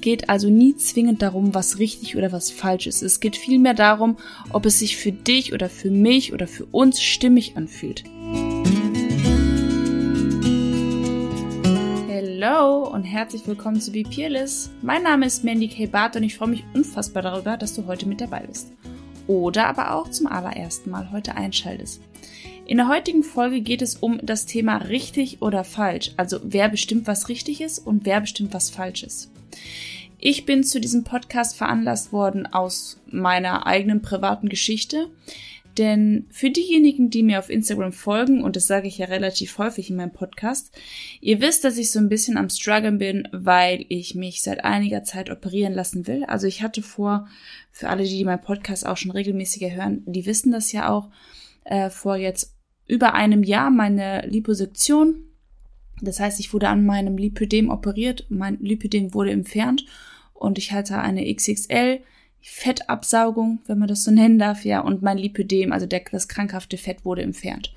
Es geht also nie zwingend darum, was richtig oder was falsch ist. Es geht vielmehr darum, ob es sich für dich oder für mich oder für uns stimmig anfühlt. Hallo und herzlich willkommen zu Be Peerless. Mein Name ist Mandy K. Barth und ich freue mich unfassbar darüber, dass du heute mit dabei bist. Oder aber auch zum allerersten Mal heute einschaltest. In der heutigen Folge geht es um das Thema richtig oder falsch, also wer bestimmt, was richtig ist und wer bestimmt, was falsch ist. Ich bin zu diesem Podcast veranlasst worden aus meiner eigenen privaten Geschichte. Denn für diejenigen, die mir auf Instagram folgen, und das sage ich ja relativ häufig in meinem Podcast, ihr wisst, dass ich so ein bisschen am Struggeln bin, weil ich mich seit einiger Zeit operieren lassen will. Also ich hatte vor, für alle, die meinen Podcast auch schon regelmäßiger hören, die wissen das ja auch, äh, vor jetzt über einem Jahr meine Liposuktion. Das heißt, ich wurde an meinem Lipödem operiert, mein Lipödem wurde entfernt und ich hatte eine XXL Fettabsaugung, wenn man das so nennen darf, ja, und mein Lipödem, also der, das krankhafte Fett wurde entfernt.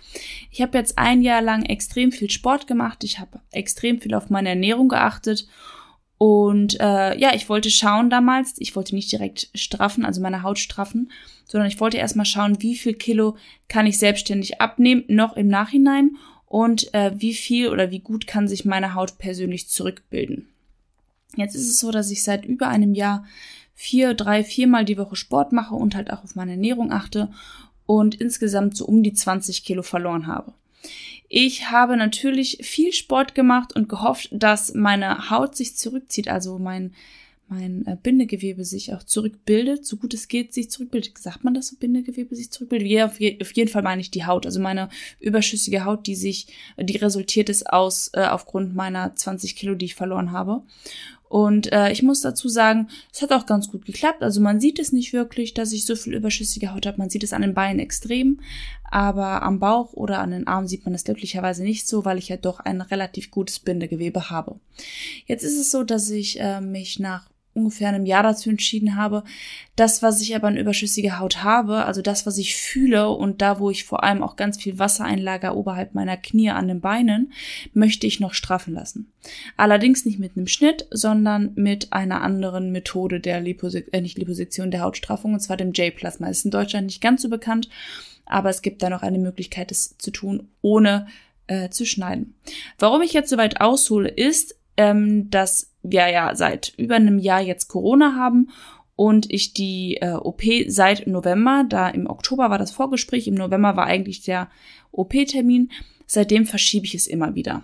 Ich habe jetzt ein Jahr lang extrem viel Sport gemacht, ich habe extrem viel auf meine Ernährung geachtet und äh, ja, ich wollte schauen damals, ich wollte nicht direkt straffen, also meine Haut straffen, sondern ich wollte erstmal schauen, wie viel Kilo kann ich selbstständig abnehmen, noch im Nachhinein und äh, wie viel oder wie gut kann sich meine Haut persönlich zurückbilden. Jetzt ist es so, dass ich seit über einem Jahr vier, drei, viermal die Woche Sport mache und halt auch auf meine Ernährung achte und insgesamt so um die 20 Kilo verloren habe. Ich habe natürlich viel Sport gemacht und gehofft, dass meine Haut sich zurückzieht, also mein, mein äh, Bindegewebe sich auch zurückbildet, so gut es geht, sich zurückbildet. Sagt man das so, Bindegewebe sich zurückbildet? Ja, auf, je, auf jeden Fall meine ich die Haut, also meine überschüssige Haut, die sich, die resultiert ist aus, äh, aufgrund meiner 20 Kilo, die ich verloren habe. Und äh, ich muss dazu sagen, es hat auch ganz gut geklappt. Also man sieht es nicht wirklich, dass ich so viel überschüssige Haut habe. Man sieht es an den Beinen extrem, aber am Bauch oder an den Armen sieht man es glücklicherweise nicht so, weil ich ja doch ein relativ gutes Bindegewebe habe. Jetzt ist es so, dass ich äh, mich nach ungefähr einem Jahr dazu entschieden habe, das, was ich aber an überschüssiger Haut habe, also das, was ich fühle und da, wo ich vor allem auch ganz viel Wasser einlager oberhalb meiner Knie an den Beinen, möchte ich noch straffen lassen. Allerdings nicht mit einem Schnitt, sondern mit einer anderen Methode der Liposek äh, nicht Liposektion der Hautstraffung, und zwar dem J-Plasma. Ist in Deutschland nicht ganz so bekannt, aber es gibt da noch eine Möglichkeit, es zu tun, ohne äh, zu schneiden. Warum ich jetzt so weit aushole, ist, ähm, dass wir ja seit über einem Jahr jetzt Corona haben und ich die äh, OP seit November, da im Oktober war das Vorgespräch, im November war eigentlich der OP-Termin, seitdem verschiebe ich es immer wieder.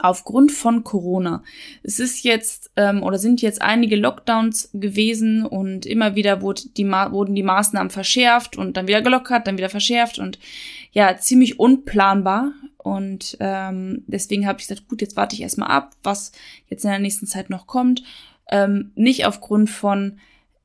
Aufgrund von Corona. Es ist jetzt ähm, oder sind jetzt einige Lockdowns gewesen und immer wieder wurde die wurden die Maßnahmen verschärft und dann wieder gelockert, dann wieder verschärft und ja, ziemlich unplanbar. Und ähm, deswegen habe ich gesagt, gut, jetzt warte ich erstmal ab, was jetzt in der nächsten Zeit noch kommt. Ähm, nicht aufgrund von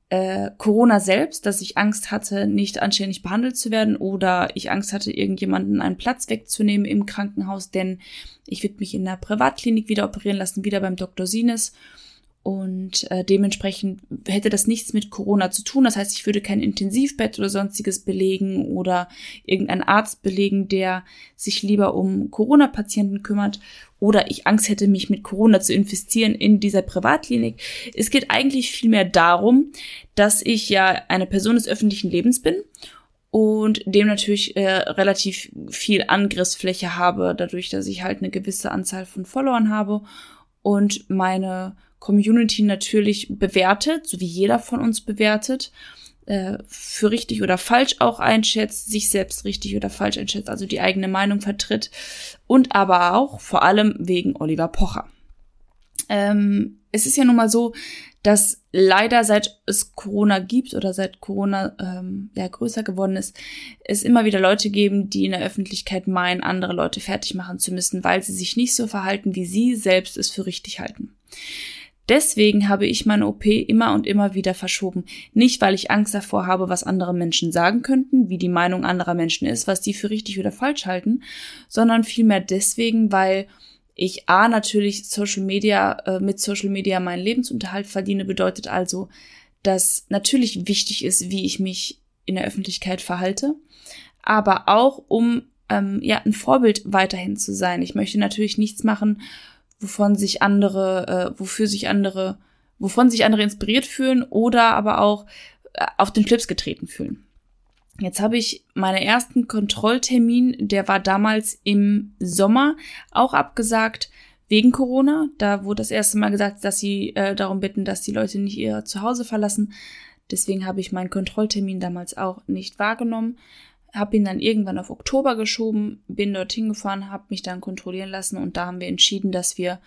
äh, Corona selbst, dass ich Angst hatte, nicht anständig behandelt zu werden oder ich Angst hatte, irgendjemanden einen Platz wegzunehmen im Krankenhaus, denn ich würde mich in einer Privatklinik wieder operieren lassen, wieder beim Dr. Sines. Und äh, dementsprechend hätte das nichts mit Corona zu tun. Das heißt, ich würde kein Intensivbett oder sonstiges belegen oder irgendeinen Arzt belegen, der sich lieber um Corona-Patienten kümmert oder ich Angst hätte, mich mit Corona zu infizieren in dieser Privatklinik. Es geht eigentlich vielmehr darum, dass ich ja eine Person des öffentlichen Lebens bin und dem natürlich äh, relativ viel Angriffsfläche habe, dadurch, dass ich halt eine gewisse Anzahl von Followern habe und meine Community natürlich bewertet, so wie jeder von uns bewertet, äh, für richtig oder falsch auch einschätzt, sich selbst richtig oder falsch einschätzt, also die eigene Meinung vertritt und aber auch vor allem wegen Oliver Pocher. Ähm, es ist ja nun mal so, dass leider seit es Corona gibt oder seit Corona ähm, ja größer geworden ist, es immer wieder Leute geben, die in der Öffentlichkeit meinen, andere Leute fertig machen zu müssen, weil sie sich nicht so verhalten, wie sie selbst es für richtig halten. Deswegen habe ich meine OP immer und immer wieder verschoben. Nicht, weil ich Angst davor habe, was andere Menschen sagen könnten, wie die Meinung anderer Menschen ist, was die für richtig oder falsch halten, sondern vielmehr deswegen, weil ich A natürlich Social Media äh, mit Social Media meinen Lebensunterhalt verdiene, bedeutet also, dass natürlich wichtig ist, wie ich mich in der Öffentlichkeit verhalte, aber auch um ähm, ja ein Vorbild weiterhin zu sein. Ich möchte natürlich nichts machen, wovon sich andere, äh, wofür sich andere wovon sich andere inspiriert fühlen oder aber auch äh, auf den Schlips getreten fühlen. Jetzt habe ich meinen ersten Kontrolltermin, der war damals im Sommer, auch abgesagt wegen Corona. Da wurde das erste Mal gesagt, dass sie äh, darum bitten, dass die Leute nicht ihr Zuhause verlassen. Deswegen habe ich meinen Kontrolltermin damals auch nicht wahrgenommen habe ihn dann irgendwann auf Oktober geschoben, bin dorthin gefahren, habe mich dann kontrollieren lassen und da haben wir entschieden, dass wir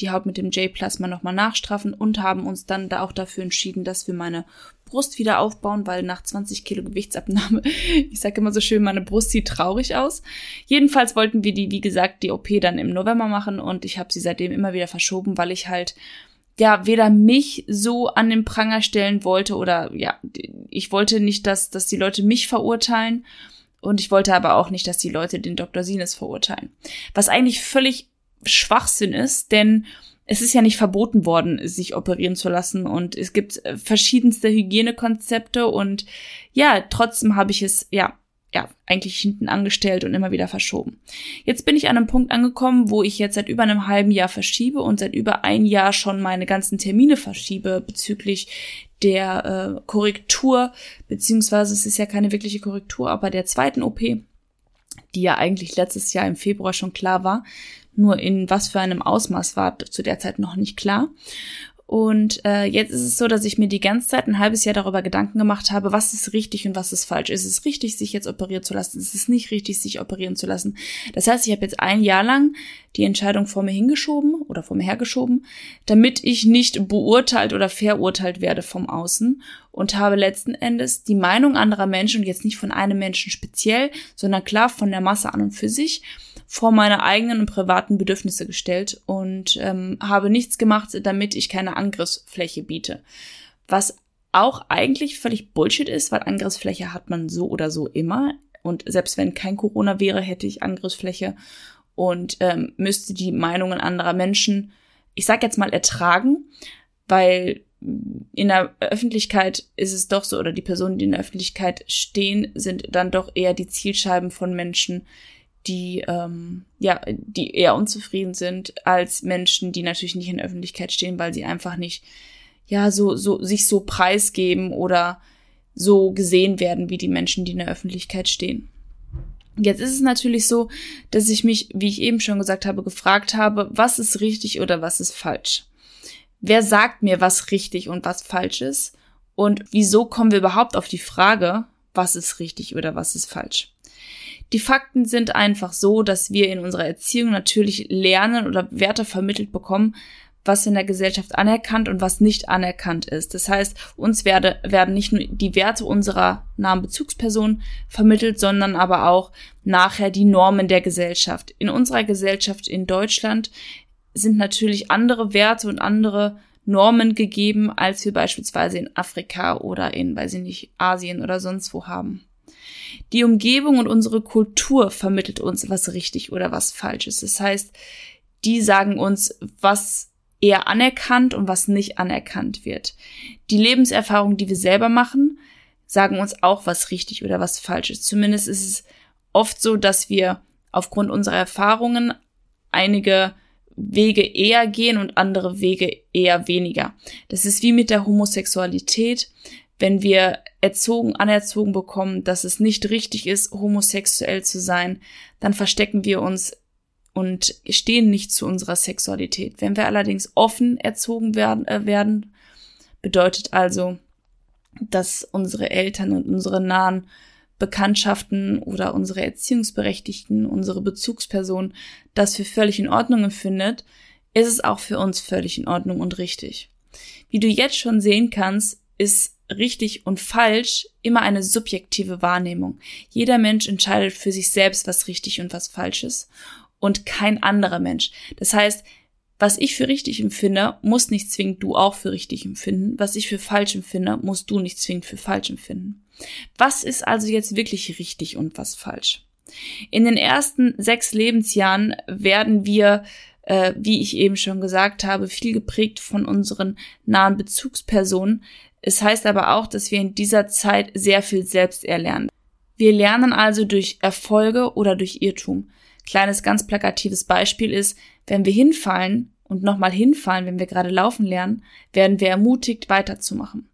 die Haut mit dem J-Plasma nochmal nachstraffen und haben uns dann da auch dafür entschieden, dass wir meine Brust wieder aufbauen, weil nach 20 Kilo Gewichtsabnahme, ich sage immer so schön, meine Brust sieht traurig aus. Jedenfalls wollten wir die, wie gesagt, die OP dann im November machen und ich habe sie seitdem immer wieder verschoben, weil ich halt ja weder mich so an den Pranger stellen wollte oder ja, ich wollte nicht, dass, dass die Leute mich verurteilen und ich wollte aber auch nicht, dass die Leute den Dr. Sines verurteilen. Was eigentlich völlig Schwachsinn ist, denn es ist ja nicht verboten worden, sich operieren zu lassen und es gibt äh, verschiedenste Hygienekonzepte und ja, trotzdem habe ich es ja ja, eigentlich hinten angestellt und immer wieder verschoben. Jetzt bin ich an einem Punkt angekommen, wo ich jetzt seit über einem halben Jahr verschiebe und seit über ein Jahr schon meine ganzen Termine verschiebe bezüglich der äh, Korrektur, beziehungsweise es ist ja keine wirkliche Korrektur, aber der zweiten OP, die ja eigentlich letztes Jahr im Februar schon klar war, nur in was für einem Ausmaß war zu der Zeit noch nicht klar. Und äh, jetzt ist es so, dass ich mir die ganze Zeit ein halbes Jahr darüber Gedanken gemacht habe, was ist richtig und was ist falsch. Ist es richtig, sich jetzt operieren zu lassen? Ist es nicht richtig, sich operieren zu lassen? Das heißt, ich habe jetzt ein Jahr lang die Entscheidung vor mir hingeschoben oder vor mir hergeschoben, damit ich nicht beurteilt oder verurteilt werde vom Außen und habe letzten Endes die Meinung anderer Menschen und jetzt nicht von einem Menschen speziell, sondern klar von der Masse an und für sich vor meine eigenen und privaten Bedürfnisse gestellt und ähm, habe nichts gemacht, damit ich keine Angriffsfläche biete. Was auch eigentlich völlig Bullshit ist, weil Angriffsfläche hat man so oder so immer. Und selbst wenn kein Corona wäre, hätte ich Angriffsfläche und ähm, müsste die Meinungen anderer Menschen, ich sag jetzt mal, ertragen, weil in der Öffentlichkeit ist es doch so, oder die Personen, die in der Öffentlichkeit stehen, sind dann doch eher die Zielscheiben von Menschen, die ähm, ja, die eher unzufrieden sind als Menschen, die natürlich nicht in der Öffentlichkeit stehen, weil sie einfach nicht ja so so sich so preisgeben oder so gesehen werden wie die Menschen, die in der Öffentlichkeit stehen. Jetzt ist es natürlich so, dass ich mich, wie ich eben schon gesagt habe, gefragt habe, was ist richtig oder was ist falsch? Wer sagt mir, was richtig und was falsch ist? Und wieso kommen wir überhaupt auf die Frage, was ist richtig oder was ist falsch? Die Fakten sind einfach so, dass wir in unserer Erziehung natürlich lernen oder Werte vermittelt bekommen, was in der Gesellschaft anerkannt und was nicht anerkannt ist. Das heißt, uns werde, werden nicht nur die Werte unserer nahen Bezugsperson vermittelt, sondern aber auch nachher die Normen der Gesellschaft. In unserer Gesellschaft in Deutschland sind natürlich andere Werte und andere Normen gegeben, als wir beispielsweise in Afrika oder in, weiß ich nicht, Asien oder sonst wo haben. Die Umgebung und unsere Kultur vermittelt uns, was richtig oder was falsch ist. Das heißt, die sagen uns, was eher anerkannt und was nicht anerkannt wird. Die Lebenserfahrungen, die wir selber machen, sagen uns auch, was richtig oder was falsch ist. Zumindest ist es oft so, dass wir aufgrund unserer Erfahrungen einige Wege eher gehen und andere Wege eher weniger. Das ist wie mit der Homosexualität wenn wir erzogen, anerzogen bekommen, dass es nicht richtig ist, homosexuell zu sein, dann verstecken wir uns und stehen nicht zu unserer Sexualität. Wenn wir allerdings offen erzogen werden, äh, werden bedeutet also, dass unsere Eltern und unsere nahen Bekanntschaften oder unsere Erziehungsberechtigten, unsere Bezugsperson das für völlig in Ordnung empfindet, ist es auch für uns völlig in Ordnung und richtig. Wie du jetzt schon sehen kannst, ist richtig und falsch immer eine subjektive Wahrnehmung. Jeder Mensch entscheidet für sich selbst, was richtig und was falsch ist und kein anderer Mensch. Das heißt, was ich für richtig empfinde, muss nicht zwingend du auch für richtig empfinden. Was ich für falsch empfinde, musst du nicht zwingend für falsch empfinden. Was ist also jetzt wirklich richtig und was falsch? In den ersten sechs Lebensjahren werden wir äh, wie ich eben schon gesagt habe, viel geprägt von unseren nahen Bezugspersonen, es heißt aber auch, dass wir in dieser Zeit sehr viel selbst erlernen. Wir lernen also durch Erfolge oder durch Irrtum. Kleines ganz plakatives Beispiel ist, wenn wir hinfallen und nochmal hinfallen, wenn wir gerade laufen lernen, werden wir ermutigt, weiterzumachen.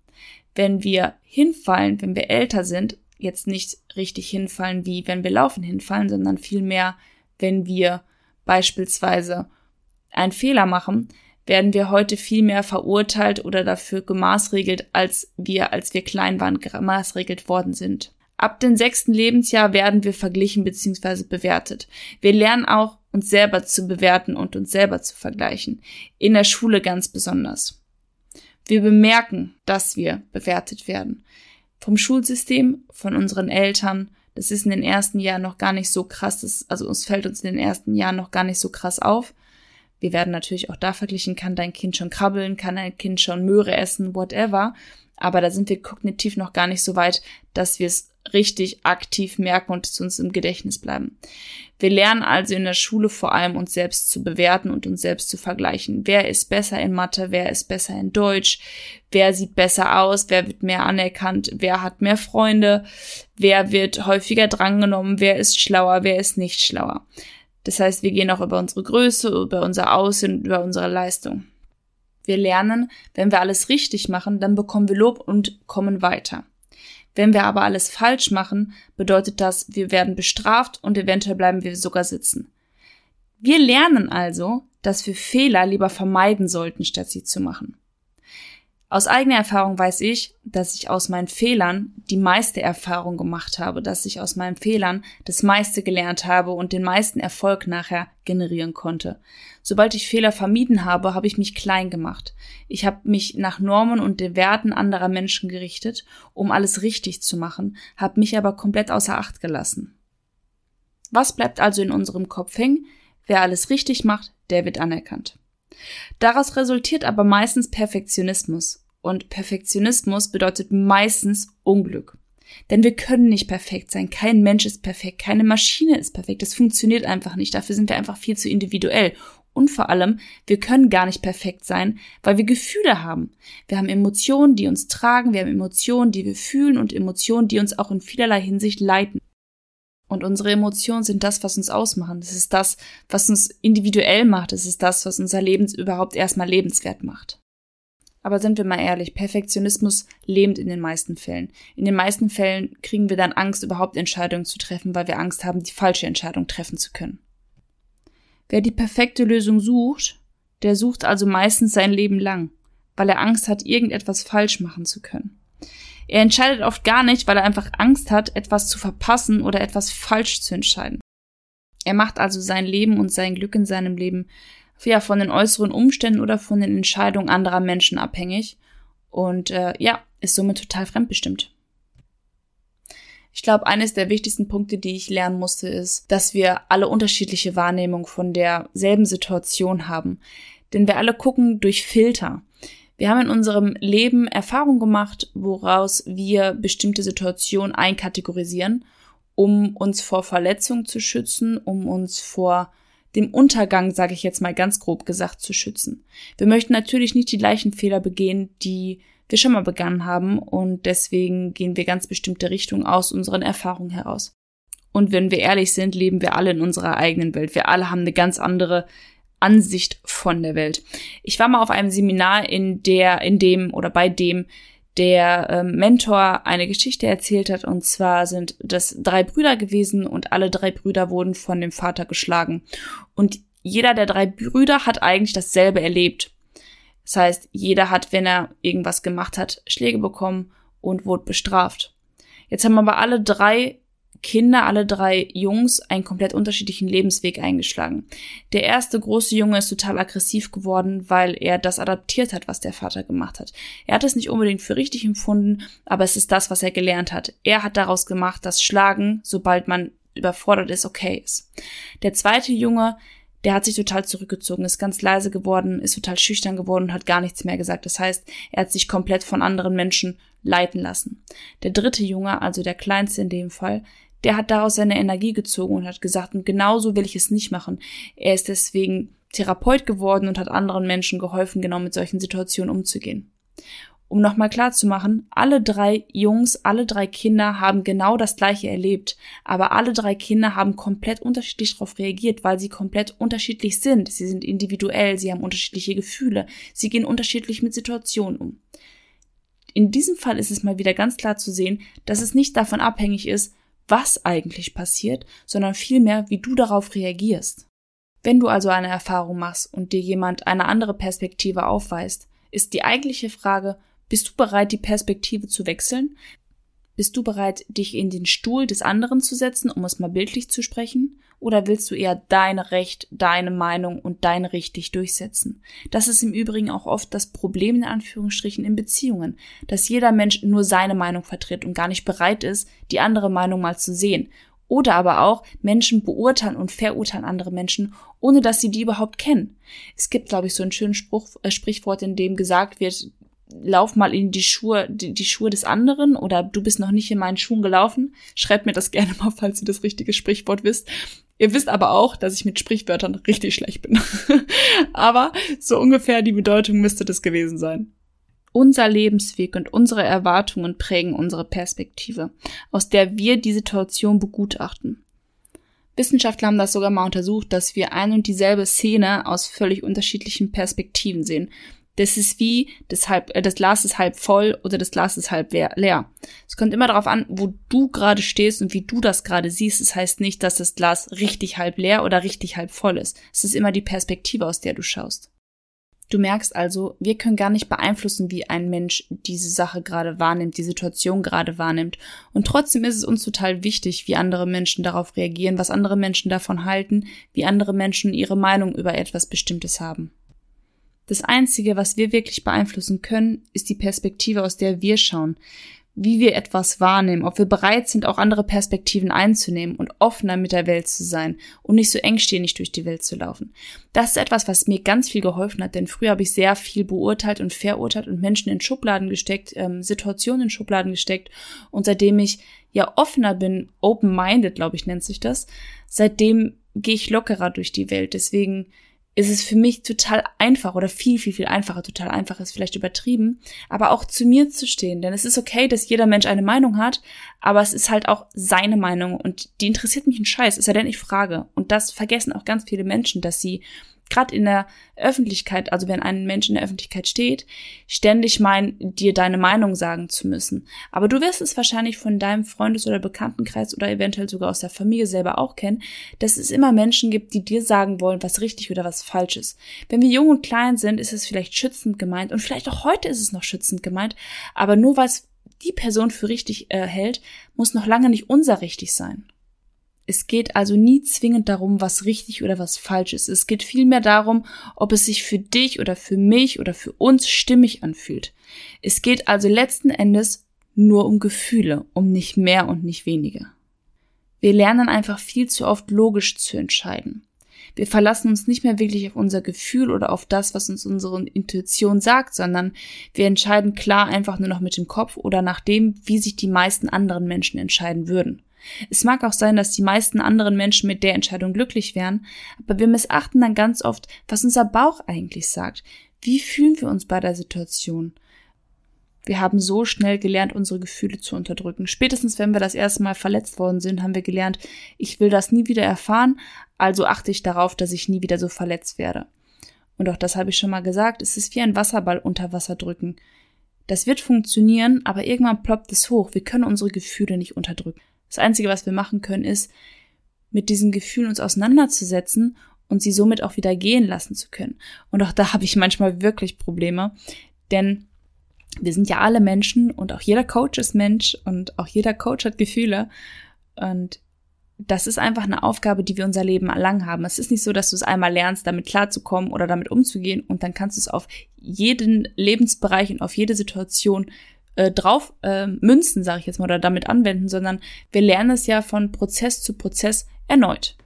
Wenn wir hinfallen, wenn wir älter sind, jetzt nicht richtig hinfallen, wie wenn wir laufen hinfallen, sondern vielmehr, wenn wir beispielsweise einen Fehler machen, werden wir heute viel mehr verurteilt oder dafür gemaßregelt, als wir, als wir klein waren, gemaßregelt worden sind. Ab dem sechsten Lebensjahr werden wir verglichen bzw. bewertet. Wir lernen auch, uns selber zu bewerten und uns selber zu vergleichen. In der Schule ganz besonders. Wir bemerken, dass wir bewertet werden. Vom Schulsystem, von unseren Eltern. Das ist in den ersten Jahren noch gar nicht so krass. Das, also uns fällt uns in den ersten Jahren noch gar nicht so krass auf. Wir werden natürlich auch da verglichen, kann dein Kind schon krabbeln, kann dein Kind schon Möhre essen, whatever. Aber da sind wir kognitiv noch gar nicht so weit, dass wir es richtig aktiv merken und es uns im Gedächtnis bleiben. Wir lernen also in der Schule vor allem uns selbst zu bewerten und uns selbst zu vergleichen. Wer ist besser in Mathe, wer ist besser in Deutsch, wer sieht besser aus, wer wird mehr anerkannt, wer hat mehr Freunde, wer wird häufiger drangenommen, wer ist schlauer, wer ist nicht schlauer. Das heißt, wir gehen auch über unsere Größe, über unser Aussehen, über unsere Leistung. Wir lernen, wenn wir alles richtig machen, dann bekommen wir Lob und kommen weiter. Wenn wir aber alles falsch machen, bedeutet das, wir werden bestraft und eventuell bleiben wir sogar sitzen. Wir lernen also, dass wir Fehler lieber vermeiden sollten, statt sie zu machen. Aus eigener Erfahrung weiß ich, dass ich aus meinen Fehlern die meiste Erfahrung gemacht habe, dass ich aus meinen Fehlern das meiste gelernt habe und den meisten Erfolg nachher generieren konnte. Sobald ich Fehler vermieden habe, habe ich mich klein gemacht. Ich habe mich nach Normen und den Werten anderer Menschen gerichtet, um alles richtig zu machen, habe mich aber komplett außer Acht gelassen. Was bleibt also in unserem Kopf hängen? Wer alles richtig macht, der wird anerkannt. Daraus resultiert aber meistens Perfektionismus. Und Perfektionismus bedeutet meistens Unglück. Denn wir können nicht perfekt sein. Kein Mensch ist perfekt. Keine Maschine ist perfekt. Das funktioniert einfach nicht. Dafür sind wir einfach viel zu individuell. Und vor allem, wir können gar nicht perfekt sein, weil wir Gefühle haben. Wir haben Emotionen, die uns tragen. Wir haben Emotionen, die wir fühlen und Emotionen, die uns auch in vielerlei Hinsicht leiten. Und unsere Emotionen sind das, was uns ausmachen. Das ist das, was uns individuell macht. Das ist das, was unser Leben überhaupt erstmal lebenswert macht. Aber sind wir mal ehrlich, Perfektionismus lähmt in den meisten Fällen. In den meisten Fällen kriegen wir dann Angst, überhaupt Entscheidungen zu treffen, weil wir Angst haben, die falsche Entscheidung treffen zu können. Wer die perfekte Lösung sucht, der sucht also meistens sein Leben lang, weil er Angst hat, irgendetwas falsch machen zu können. Er entscheidet oft gar nicht, weil er einfach Angst hat, etwas zu verpassen oder etwas falsch zu entscheiden. Er macht also sein Leben und sein Glück in seinem Leben ja von den äußeren Umständen oder von den Entscheidungen anderer Menschen abhängig und äh, ja, ist somit total fremdbestimmt. Ich glaube, eines der wichtigsten Punkte, die ich lernen musste, ist, dass wir alle unterschiedliche Wahrnehmung von derselben Situation haben. Denn wir alle gucken durch Filter. Wir haben in unserem Leben Erfahrungen gemacht, woraus wir bestimmte Situationen einkategorisieren, um uns vor Verletzungen zu schützen, um uns vor dem Untergang, sage ich jetzt mal ganz grob gesagt, zu schützen. Wir möchten natürlich nicht die gleichen Fehler begehen, die wir schon mal begangen haben und deswegen gehen wir ganz bestimmte Richtungen aus unseren Erfahrungen heraus. Und wenn wir ehrlich sind, leben wir alle in unserer eigenen Welt. Wir alle haben eine ganz andere Ansicht von der Welt. Ich war mal auf einem Seminar, in der, in dem oder bei dem der äh, Mentor eine Geschichte erzählt hat, und zwar sind das drei Brüder gewesen und alle drei Brüder wurden von dem Vater geschlagen. Und jeder der drei Brüder hat eigentlich dasselbe erlebt. Das heißt, jeder hat, wenn er irgendwas gemacht hat, Schläge bekommen und wurde bestraft. Jetzt haben aber alle drei Kinder, alle drei Jungs, einen komplett unterschiedlichen Lebensweg eingeschlagen. Der erste große Junge ist total aggressiv geworden, weil er das adaptiert hat, was der Vater gemacht hat. Er hat es nicht unbedingt für richtig empfunden, aber es ist das, was er gelernt hat. Er hat daraus gemacht, dass Schlagen, sobald man überfordert ist, okay ist. Der zweite Junge, der hat sich total zurückgezogen, ist ganz leise geworden, ist total schüchtern geworden und hat gar nichts mehr gesagt. Das heißt, er hat sich komplett von anderen Menschen leiten lassen. Der dritte Junge, also der kleinste in dem Fall, der hat daraus seine Energie gezogen und hat gesagt, und genauso will ich es nicht machen. Er ist deswegen Therapeut geworden und hat anderen Menschen geholfen, genau mit solchen Situationen umzugehen. Um nochmal klar zu machen, alle drei Jungs, alle drei Kinder haben genau das gleiche erlebt, aber alle drei Kinder haben komplett unterschiedlich darauf reagiert, weil sie komplett unterschiedlich sind. Sie sind individuell, sie haben unterschiedliche Gefühle, sie gehen unterschiedlich mit Situationen um. In diesem Fall ist es mal wieder ganz klar zu sehen, dass es nicht davon abhängig ist, was eigentlich passiert, sondern vielmehr, wie du darauf reagierst. Wenn du also eine Erfahrung machst und dir jemand eine andere Perspektive aufweist, ist die eigentliche Frage, bist du bereit, die Perspektive zu wechseln? Bist du bereit, dich in den Stuhl des anderen zu setzen, um es mal bildlich zu sprechen? Oder willst du eher dein Recht, deine Meinung und dein richtig durchsetzen? Das ist im Übrigen auch oft das Problem in Anführungsstrichen in Beziehungen, dass jeder Mensch nur seine Meinung vertritt und gar nicht bereit ist, die andere Meinung mal zu sehen. Oder aber auch Menschen beurteilen und verurteilen andere Menschen, ohne dass sie die überhaupt kennen. Es gibt, glaube ich, so ein schönes Spruch, äh, Sprichwort, in dem gesagt wird, lauf mal in die Schuhe, die, die, Schuhe des anderen oder du bist noch nicht in meinen Schuhen gelaufen. Schreibt mir das gerne mal, falls ihr das richtige Sprichwort wisst. Ihr wisst aber auch, dass ich mit Sprichwörtern richtig schlecht bin. aber so ungefähr die Bedeutung müsste das gewesen sein. Unser Lebensweg und unsere Erwartungen prägen unsere Perspektive, aus der wir die Situation begutachten. Wissenschaftler haben das sogar mal untersucht, dass wir ein und dieselbe Szene aus völlig unterschiedlichen Perspektiven sehen. Das ist wie das, halb, äh, das Glas ist halb voll oder das Glas ist halb leer. Es kommt immer darauf an, wo du gerade stehst und wie du das gerade siehst. Es das heißt nicht, dass das Glas richtig halb leer oder richtig halb voll ist. Es ist immer die Perspektive, aus der du schaust. Du merkst also, wir können gar nicht beeinflussen, wie ein Mensch diese Sache gerade wahrnimmt, die Situation gerade wahrnimmt. Und trotzdem ist es uns total wichtig, wie andere Menschen darauf reagieren, was andere Menschen davon halten, wie andere Menschen ihre Meinung über etwas Bestimmtes haben. Das Einzige, was wir wirklich beeinflussen können, ist die Perspektive, aus der wir schauen, wie wir etwas wahrnehmen, ob wir bereit sind, auch andere Perspektiven einzunehmen und offener mit der Welt zu sein und nicht so engstirnig durch die Welt zu laufen. Das ist etwas, was mir ganz viel geholfen hat, denn früher habe ich sehr viel beurteilt und verurteilt und Menschen in Schubladen gesteckt, ähm, Situationen in Schubladen gesteckt und seitdem ich ja offener bin, open-minded, glaube ich, nennt sich das, seitdem gehe ich lockerer durch die Welt. Deswegen ist es für mich total einfach oder viel, viel, viel einfacher, total einfach ist vielleicht übertrieben, aber auch zu mir zu stehen. Denn es ist okay, dass jeder Mensch eine Meinung hat, aber es ist halt auch seine Meinung und die interessiert mich ein Scheiß, ist ja denn ich frage. Und das vergessen auch ganz viele Menschen, dass sie gerade in der Öffentlichkeit, also wenn ein Mensch in der Öffentlichkeit steht, ständig meinen, dir deine Meinung sagen zu müssen. Aber du wirst es wahrscheinlich von deinem Freundes- oder Bekanntenkreis oder eventuell sogar aus der Familie selber auch kennen, dass es immer Menschen gibt, die dir sagen wollen, was richtig oder was falsch ist. Wenn wir jung und klein sind, ist es vielleicht schützend gemeint und vielleicht auch heute ist es noch schützend gemeint, aber nur weil es die Person für richtig äh, hält, muss noch lange nicht unser richtig sein. Es geht also nie zwingend darum, was richtig oder was falsch ist. Es geht vielmehr darum, ob es sich für dich oder für mich oder für uns stimmig anfühlt. Es geht also letzten Endes nur um Gefühle, um nicht mehr und nicht weniger. Wir lernen einfach viel zu oft logisch zu entscheiden. Wir verlassen uns nicht mehr wirklich auf unser Gefühl oder auf das, was uns unsere Intuition sagt, sondern wir entscheiden klar einfach nur noch mit dem Kopf oder nach dem, wie sich die meisten anderen Menschen entscheiden würden. Es mag auch sein, dass die meisten anderen Menschen mit der Entscheidung glücklich wären, aber wir missachten dann ganz oft, was unser Bauch eigentlich sagt. Wie fühlen wir uns bei der Situation? Wir haben so schnell gelernt, unsere Gefühle zu unterdrücken. Spätestens, wenn wir das erste Mal verletzt worden sind, haben wir gelernt, ich will das nie wieder erfahren, also achte ich darauf, dass ich nie wieder so verletzt werde. Und auch das habe ich schon mal gesagt, es ist wie ein Wasserball unter Wasser drücken. Das wird funktionieren, aber irgendwann ploppt es hoch. Wir können unsere Gefühle nicht unterdrücken. Das Einzige, was wir machen können, ist, mit diesen Gefühlen uns auseinanderzusetzen und sie somit auch wieder gehen lassen zu können. Und auch da habe ich manchmal wirklich Probleme, denn wir sind ja alle Menschen und auch jeder Coach ist Mensch und auch jeder Coach hat Gefühle und das ist einfach eine Aufgabe, die wir unser Leben lang haben. Es ist nicht so, dass du es einmal lernst, damit klarzukommen oder damit umzugehen und dann kannst du es auf jeden Lebensbereich und auf jede Situation äh, drauf äh, münzen, sage ich jetzt mal, oder damit anwenden, sondern wir lernen es ja von Prozess zu Prozess erneut.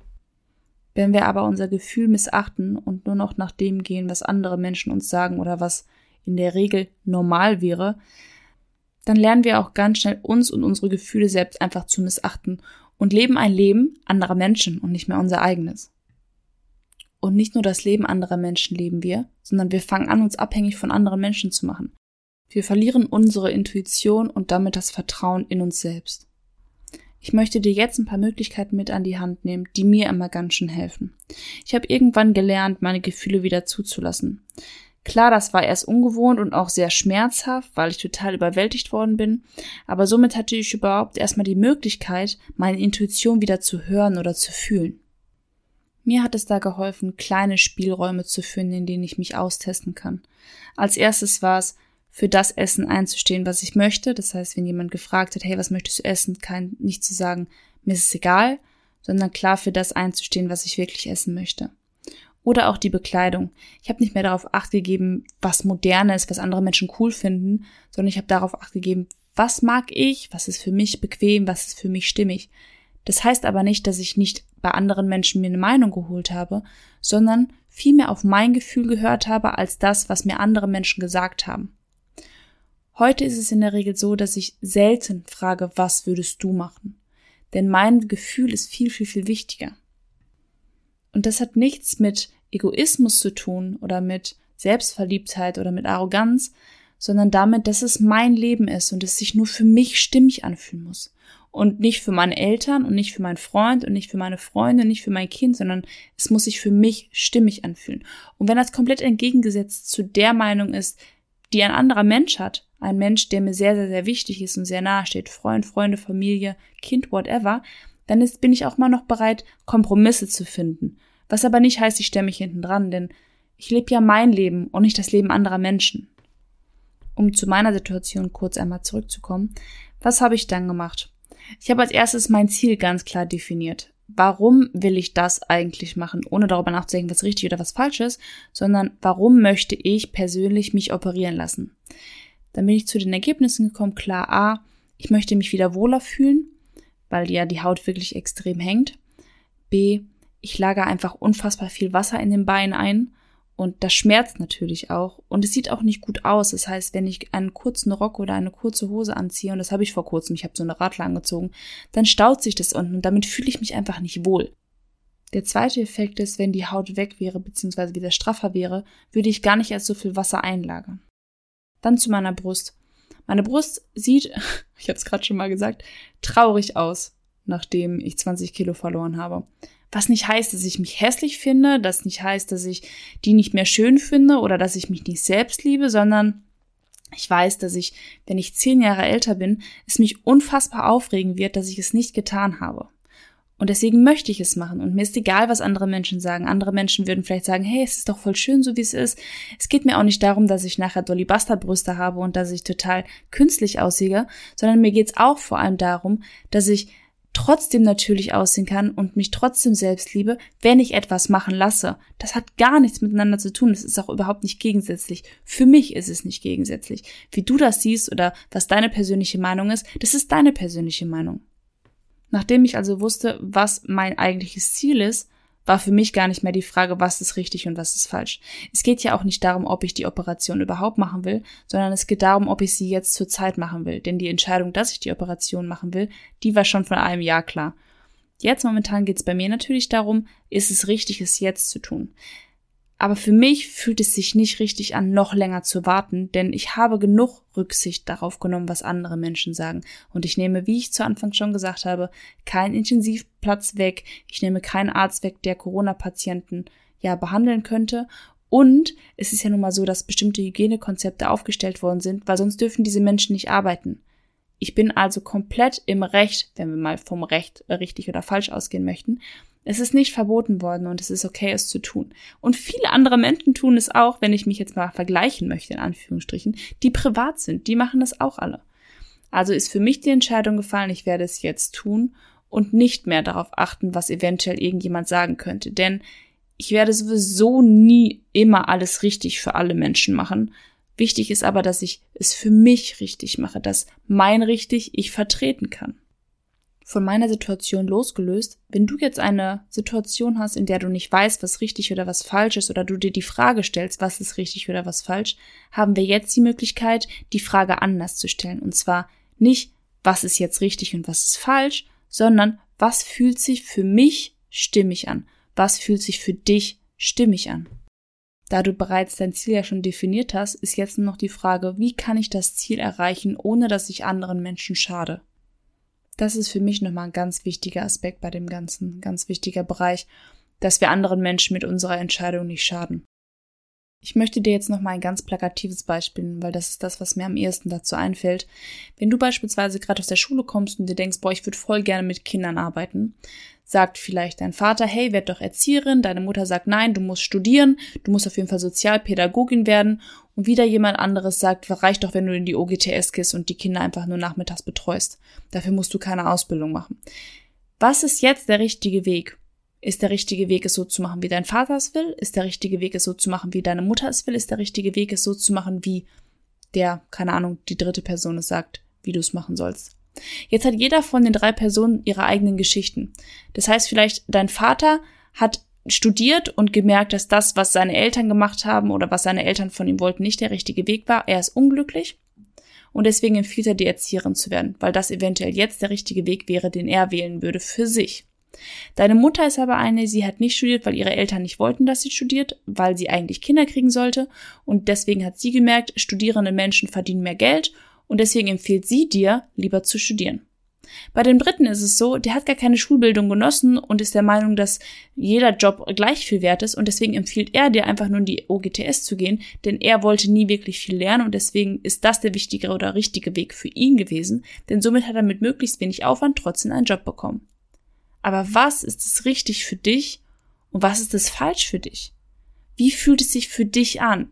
Wenn wir aber unser Gefühl missachten und nur noch nach dem gehen, was andere Menschen uns sagen oder was in der Regel normal wäre, dann lernen wir auch ganz schnell uns und unsere Gefühle selbst einfach zu missachten und leben ein Leben anderer Menschen und nicht mehr unser eigenes. Und nicht nur das Leben anderer Menschen leben wir, sondern wir fangen an, uns abhängig von anderen Menschen zu machen. Wir verlieren unsere Intuition und damit das Vertrauen in uns selbst. Ich möchte dir jetzt ein paar Möglichkeiten mit an die Hand nehmen, die mir immer ganz schön helfen. Ich habe irgendwann gelernt, meine Gefühle wieder zuzulassen. Klar, das war erst ungewohnt und auch sehr schmerzhaft, weil ich total überwältigt worden bin, aber somit hatte ich überhaupt erstmal die Möglichkeit, meine Intuition wieder zu hören oder zu fühlen. Mir hat es da geholfen, kleine Spielräume zu finden, in denen ich mich austesten kann. Als erstes war es, für das Essen einzustehen, was ich möchte. Das heißt, wenn jemand gefragt hat, hey, was möchtest du essen, kein, nicht zu sagen, mir ist es egal, sondern klar für das einzustehen, was ich wirklich essen möchte. Oder auch die Bekleidung. Ich habe nicht mehr darauf acht gegeben, was modern ist, was andere Menschen cool finden, sondern ich habe darauf acht gegeben, was mag ich, was ist für mich bequem, was ist für mich stimmig. Das heißt aber nicht, dass ich nicht bei anderen Menschen mir eine Meinung geholt habe, sondern vielmehr auf mein Gefühl gehört habe als das, was mir andere Menschen gesagt haben. Heute ist es in der Regel so, dass ich selten frage, was würdest du machen? Denn mein Gefühl ist viel, viel, viel wichtiger. Und das hat nichts mit Egoismus zu tun oder mit Selbstverliebtheit oder mit Arroganz, sondern damit, dass es mein Leben ist und es sich nur für mich stimmig anfühlen muss. Und nicht für meine Eltern und nicht für meinen Freund und nicht für meine Freunde, nicht für mein Kind, sondern es muss sich für mich stimmig anfühlen. Und wenn das komplett entgegengesetzt zu der Meinung ist, die ein anderer Mensch hat, ein Mensch, der mir sehr, sehr, sehr wichtig ist und sehr nahe steht, Freund, Freunde, Familie, Kind, whatever, dann ist, bin ich auch mal noch bereit, Kompromisse zu finden. Was aber nicht heißt, ich stelle mich hinten dran, denn ich lebe ja mein Leben und nicht das Leben anderer Menschen. Um zu meiner Situation kurz einmal zurückzukommen, was habe ich dann gemacht? Ich habe als erstes mein Ziel ganz klar definiert warum will ich das eigentlich machen, ohne darüber nachzudenken, was richtig oder was falsch ist, sondern warum möchte ich persönlich mich operieren lassen. Dann bin ich zu den Ergebnissen gekommen, klar, A, ich möchte mich wieder wohler fühlen, weil ja die Haut wirklich extrem hängt. B, ich lagere einfach unfassbar viel Wasser in den Beinen ein und das schmerzt natürlich auch. Und es sieht auch nicht gut aus. Das heißt, wenn ich einen kurzen Rock oder eine kurze Hose anziehe, und das habe ich vor kurzem, ich habe so eine Radler angezogen, dann staut sich das unten und damit fühle ich mich einfach nicht wohl. Der zweite Effekt ist, wenn die Haut weg wäre, beziehungsweise wieder straffer wäre, würde ich gar nicht erst so viel Wasser einlagern. Dann zu meiner Brust. Meine Brust sieht, ich habe es gerade schon mal gesagt, traurig aus, nachdem ich 20 Kilo verloren habe. Was nicht heißt, dass ich mich hässlich finde, das nicht heißt, dass ich die nicht mehr schön finde oder dass ich mich nicht selbst liebe, sondern ich weiß, dass ich, wenn ich zehn Jahre älter bin, es mich unfassbar aufregen wird, dass ich es nicht getan habe. Und deswegen möchte ich es machen. Und mir ist egal, was andere Menschen sagen. Andere Menschen würden vielleicht sagen, hey, es ist doch voll schön, so wie es ist. Es geht mir auch nicht darum, dass ich nachher Dolly Bastard Brüste habe und dass ich total künstlich aussehe, sondern mir geht es auch vor allem darum, dass ich trotzdem natürlich aussehen kann und mich trotzdem selbst liebe, wenn ich etwas machen lasse. Das hat gar nichts miteinander zu tun. Das ist auch überhaupt nicht gegensätzlich. Für mich ist es nicht gegensätzlich. Wie du das siehst oder was deine persönliche Meinung ist, das ist deine persönliche Meinung. Nachdem ich also wusste, was mein eigentliches Ziel ist, war für mich gar nicht mehr die Frage, was ist richtig und was ist falsch. Es geht ja auch nicht darum, ob ich die Operation überhaupt machen will, sondern es geht darum, ob ich sie jetzt zur Zeit machen will. Denn die Entscheidung, dass ich die Operation machen will, die war schon von einem Jahr klar. Jetzt momentan geht es bei mir natürlich darum, ist es richtig, es jetzt zu tun. Aber für mich fühlt es sich nicht richtig an, noch länger zu warten, denn ich habe genug Rücksicht darauf genommen, was andere Menschen sagen. Und ich nehme, wie ich zu Anfang schon gesagt habe, keinen Intensivplatz weg. Ich nehme keinen Arzt weg, der Corona-Patienten ja behandeln könnte. Und es ist ja nun mal so, dass bestimmte Hygienekonzepte aufgestellt worden sind, weil sonst dürfen diese Menschen nicht arbeiten. Ich bin also komplett im Recht, wenn wir mal vom Recht richtig oder falsch ausgehen möchten, es ist nicht verboten worden und es ist okay, es zu tun. Und viele andere Menschen tun es auch, wenn ich mich jetzt mal vergleichen möchte, in Anführungsstrichen, die privat sind. Die machen das auch alle. Also ist für mich die Entscheidung gefallen, ich werde es jetzt tun und nicht mehr darauf achten, was eventuell irgendjemand sagen könnte. Denn ich werde sowieso nie immer alles richtig für alle Menschen machen. Wichtig ist aber, dass ich es für mich richtig mache, dass mein richtig ich vertreten kann von meiner Situation losgelöst, wenn du jetzt eine Situation hast, in der du nicht weißt, was richtig oder was falsch ist, oder du dir die Frage stellst, was ist richtig oder was falsch, haben wir jetzt die Möglichkeit, die Frage anders zu stellen. Und zwar nicht, was ist jetzt richtig und was ist falsch, sondern was fühlt sich für mich stimmig an? Was fühlt sich für dich stimmig an? Da du bereits dein Ziel ja schon definiert hast, ist jetzt nur noch die Frage, wie kann ich das Ziel erreichen, ohne dass ich anderen Menschen schade? Das ist für mich nochmal ein ganz wichtiger Aspekt bei dem Ganzen, ganz wichtiger Bereich, dass wir anderen Menschen mit unserer Entscheidung nicht schaden. Ich möchte dir jetzt noch mal ein ganz plakatives Beispiel nennen, weil das ist das, was mir am ehesten dazu einfällt. Wenn du beispielsweise gerade aus der Schule kommst und dir denkst, boah, ich würde voll gerne mit Kindern arbeiten, sagt vielleicht dein Vater, hey, werd doch Erzieherin, deine Mutter sagt, nein, du musst studieren, du musst auf jeden Fall Sozialpädagogin werden und wieder jemand anderes sagt, reicht doch, wenn du in die OGTS gehst und die Kinder einfach nur nachmittags betreust. Dafür musst du keine Ausbildung machen. Was ist jetzt der richtige Weg? Ist der richtige Weg, es so zu machen, wie dein Vater es will? Ist der richtige Weg, es so zu machen, wie deine Mutter es will? Ist der richtige Weg, es so zu machen, wie der, keine Ahnung, die dritte Person es sagt, wie du es machen sollst? Jetzt hat jeder von den drei Personen ihre eigenen Geschichten. Das heißt, vielleicht dein Vater hat studiert und gemerkt, dass das, was seine Eltern gemacht haben oder was seine Eltern von ihm wollten, nicht der richtige Weg war. Er ist unglücklich und deswegen empfiehlt er, die Erzieherin zu werden, weil das eventuell jetzt der richtige Weg wäre, den er wählen würde für sich. Deine Mutter ist aber eine, sie hat nicht studiert, weil ihre Eltern nicht wollten, dass sie studiert, weil sie eigentlich Kinder kriegen sollte. Und deswegen hat sie gemerkt, studierende Menschen verdienen mehr Geld und deswegen empfiehlt sie dir, lieber zu studieren. Bei dem dritten ist es so, der hat gar keine Schulbildung genossen und ist der Meinung, dass jeder Job gleich viel wert ist und deswegen empfiehlt er dir einfach nur in die OGTS zu gehen, denn er wollte nie wirklich viel lernen und deswegen ist das der wichtigere oder richtige Weg für ihn gewesen, denn somit hat er mit möglichst wenig Aufwand trotzdem einen Job bekommen. Aber was ist es richtig für dich und was ist es falsch für dich? Wie fühlt es sich für dich an?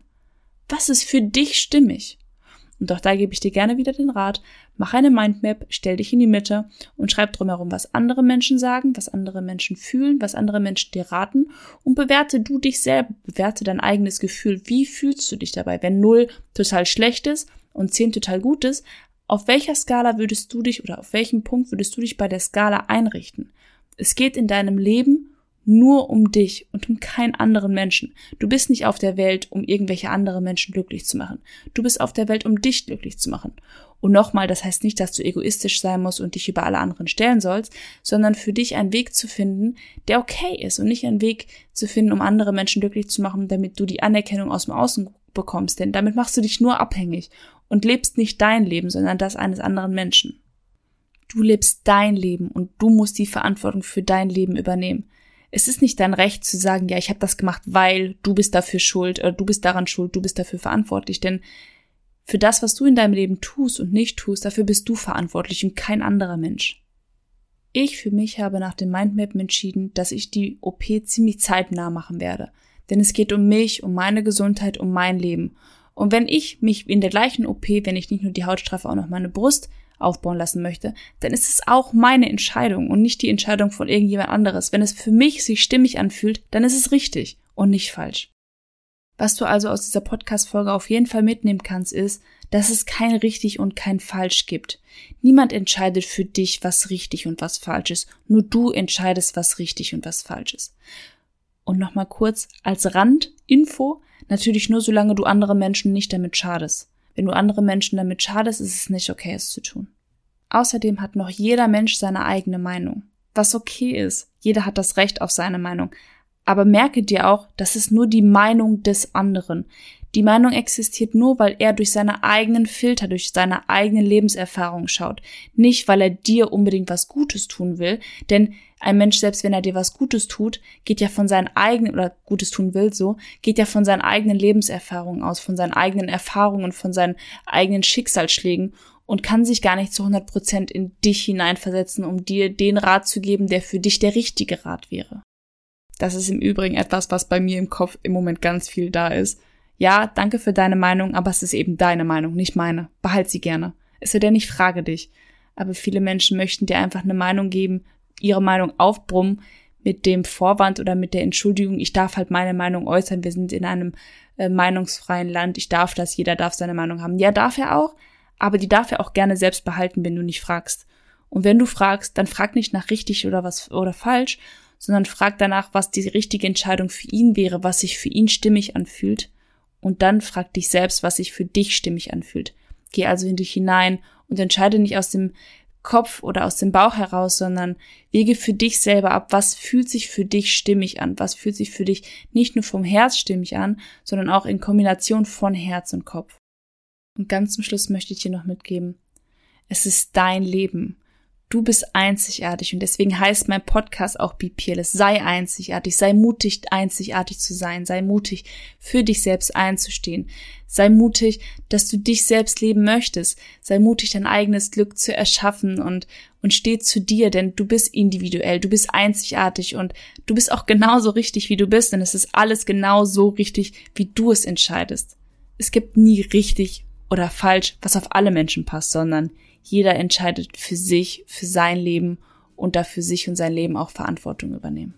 Was ist für dich stimmig? Und auch da gebe ich dir gerne wieder den Rat, mach eine Mindmap, stell dich in die Mitte und schreib drumherum, was andere Menschen sagen, was andere Menschen fühlen, was andere Menschen dir raten und bewerte du dich selber, bewerte dein eigenes Gefühl. Wie fühlst du dich dabei? Wenn null total schlecht ist und zehn total gut ist, auf welcher Skala würdest du dich oder auf welchem Punkt würdest du dich bei der Skala einrichten? Es geht in deinem Leben nur um dich und um keinen anderen Menschen. Du bist nicht auf der Welt, um irgendwelche andere Menschen glücklich zu machen. Du bist auf der Welt, um dich glücklich zu machen. Und nochmal, das heißt nicht, dass du egoistisch sein musst und dich über alle anderen stellen sollst, sondern für dich einen Weg zu finden, der okay ist und nicht einen Weg zu finden, um andere Menschen glücklich zu machen, damit du die Anerkennung aus dem Außen bekommst. Denn damit machst du dich nur abhängig und lebst nicht dein Leben, sondern das eines anderen Menschen. Du lebst dein Leben und du musst die Verantwortung für dein Leben übernehmen. Es ist nicht dein Recht zu sagen, ja, ich habe das gemacht, weil du bist dafür schuld oder du bist daran schuld, du bist dafür verantwortlich, denn für das, was du in deinem Leben tust und nicht tust, dafür bist du verantwortlich und kein anderer Mensch. Ich für mich habe nach dem Mindmappen entschieden, dass ich die OP ziemlich zeitnah machen werde. Denn es geht um mich, um meine Gesundheit, um mein Leben. Und wenn ich mich in der gleichen OP, wenn ich nicht nur die Hautstreife, auch noch meine Brust aufbauen lassen möchte, dann ist es auch meine Entscheidung und nicht die Entscheidung von irgendjemand anderes. Wenn es für mich sich stimmig anfühlt, dann ist es richtig und nicht falsch. Was du also aus dieser Podcast-Folge auf jeden Fall mitnehmen kannst, ist, dass es kein richtig und kein falsch gibt. Niemand entscheidet für dich, was richtig und was falsch ist. Nur du entscheidest, was richtig und was falsch ist. Und nochmal kurz als Randinfo, natürlich nur solange du anderen Menschen nicht damit schadest. Wenn du andere Menschen damit schadest, ist es nicht okay, es zu tun. Außerdem hat noch jeder Mensch seine eigene Meinung. Was okay ist. Jeder hat das Recht auf seine Meinung. Aber merke dir auch, das ist nur die Meinung des anderen. Die Meinung existiert nur, weil er durch seine eigenen Filter, durch seine eigenen Lebenserfahrungen schaut. Nicht, weil er dir unbedingt was Gutes tun will. Denn ein Mensch, selbst wenn er dir was Gutes tut, geht ja von seinen eigenen, oder Gutes tun will so, geht ja von seinen eigenen Lebenserfahrungen aus, von seinen eigenen Erfahrungen, von seinen eigenen Schicksalsschlägen und kann sich gar nicht zu 100 Prozent in dich hineinversetzen, um dir den Rat zu geben, der für dich der richtige Rat wäre. Das ist im Übrigen etwas, was bei mir im Kopf im Moment ganz viel da ist. Ja, danke für deine Meinung, aber es ist eben deine Meinung, nicht meine. Behalt sie gerne. Es sei denn, ich frage dich. Aber viele Menschen möchten dir einfach eine Meinung geben, ihre Meinung aufbrummen mit dem Vorwand oder mit der Entschuldigung, ich darf halt meine Meinung äußern, wir sind in einem äh, meinungsfreien Land, ich darf das, jeder darf seine Meinung haben. Ja, darf er auch, aber die darf er auch gerne selbst behalten, wenn du nicht fragst. Und wenn du fragst, dann frag nicht nach richtig oder was oder falsch, sondern frag danach, was die richtige Entscheidung für ihn wäre, was sich für ihn stimmig anfühlt. Und dann frag dich selbst, was sich für dich stimmig anfühlt. Geh also in dich hinein und entscheide nicht aus dem Kopf oder aus dem Bauch heraus, sondern wege für dich selber ab, was fühlt sich für dich stimmig an, was fühlt sich für dich nicht nur vom Herz stimmig an, sondern auch in Kombination von Herz und Kopf. Und ganz zum Schluss möchte ich dir noch mitgeben, es ist dein Leben Du bist einzigartig und deswegen heißt mein Podcast auch Be Peerless. Sei einzigartig, sei mutig, einzigartig zu sein, sei mutig, für dich selbst einzustehen. Sei mutig, dass du dich selbst leben möchtest. Sei mutig, dein eigenes Glück zu erschaffen und, und steh zu dir, denn du bist individuell, du bist einzigartig und du bist auch genauso richtig, wie du bist, denn es ist alles genau so richtig, wie du es entscheidest. Es gibt nie richtig oder falsch, was auf alle Menschen passt, sondern jeder entscheidet für sich, für sein Leben und dafür sich und sein Leben auch Verantwortung übernehmen.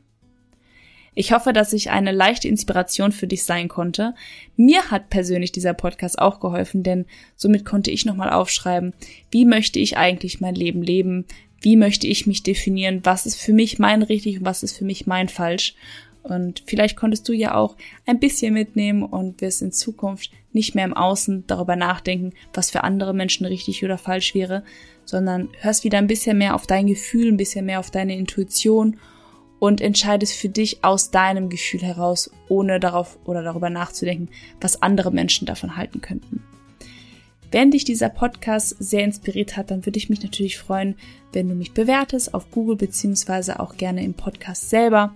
Ich hoffe, dass ich eine leichte Inspiration für dich sein konnte. Mir hat persönlich dieser Podcast auch geholfen, denn somit konnte ich nochmal aufschreiben, wie möchte ich eigentlich mein Leben leben? Wie möchte ich mich definieren? Was ist für mich mein richtig und was ist für mich mein falsch? Und vielleicht konntest du ja auch ein bisschen mitnehmen und wirst in Zukunft nicht mehr im Außen darüber nachdenken, was für andere Menschen richtig oder falsch wäre, sondern hörst wieder ein bisschen mehr auf dein Gefühl, ein bisschen mehr auf deine Intuition und entscheidest für dich aus deinem Gefühl heraus, ohne darauf oder darüber nachzudenken, was andere Menschen davon halten könnten. Wenn dich dieser Podcast sehr inspiriert hat, dann würde ich mich natürlich freuen, wenn du mich bewertest auf Google beziehungsweise auch gerne im Podcast selber.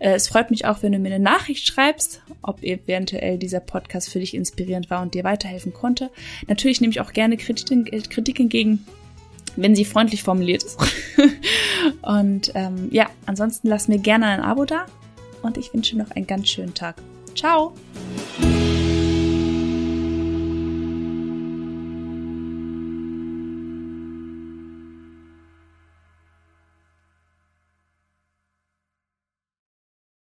Äh, es freut mich auch, wenn du mir eine Nachricht schreibst, ob eventuell dieser Podcast für dich inspirierend war und dir weiterhelfen konnte. Natürlich nehme ich auch gerne Kritik, Kritik entgegen, wenn sie freundlich formuliert ist. und ähm, ja, ansonsten lass mir gerne ein Abo da und ich wünsche noch einen ganz schönen Tag. Ciao!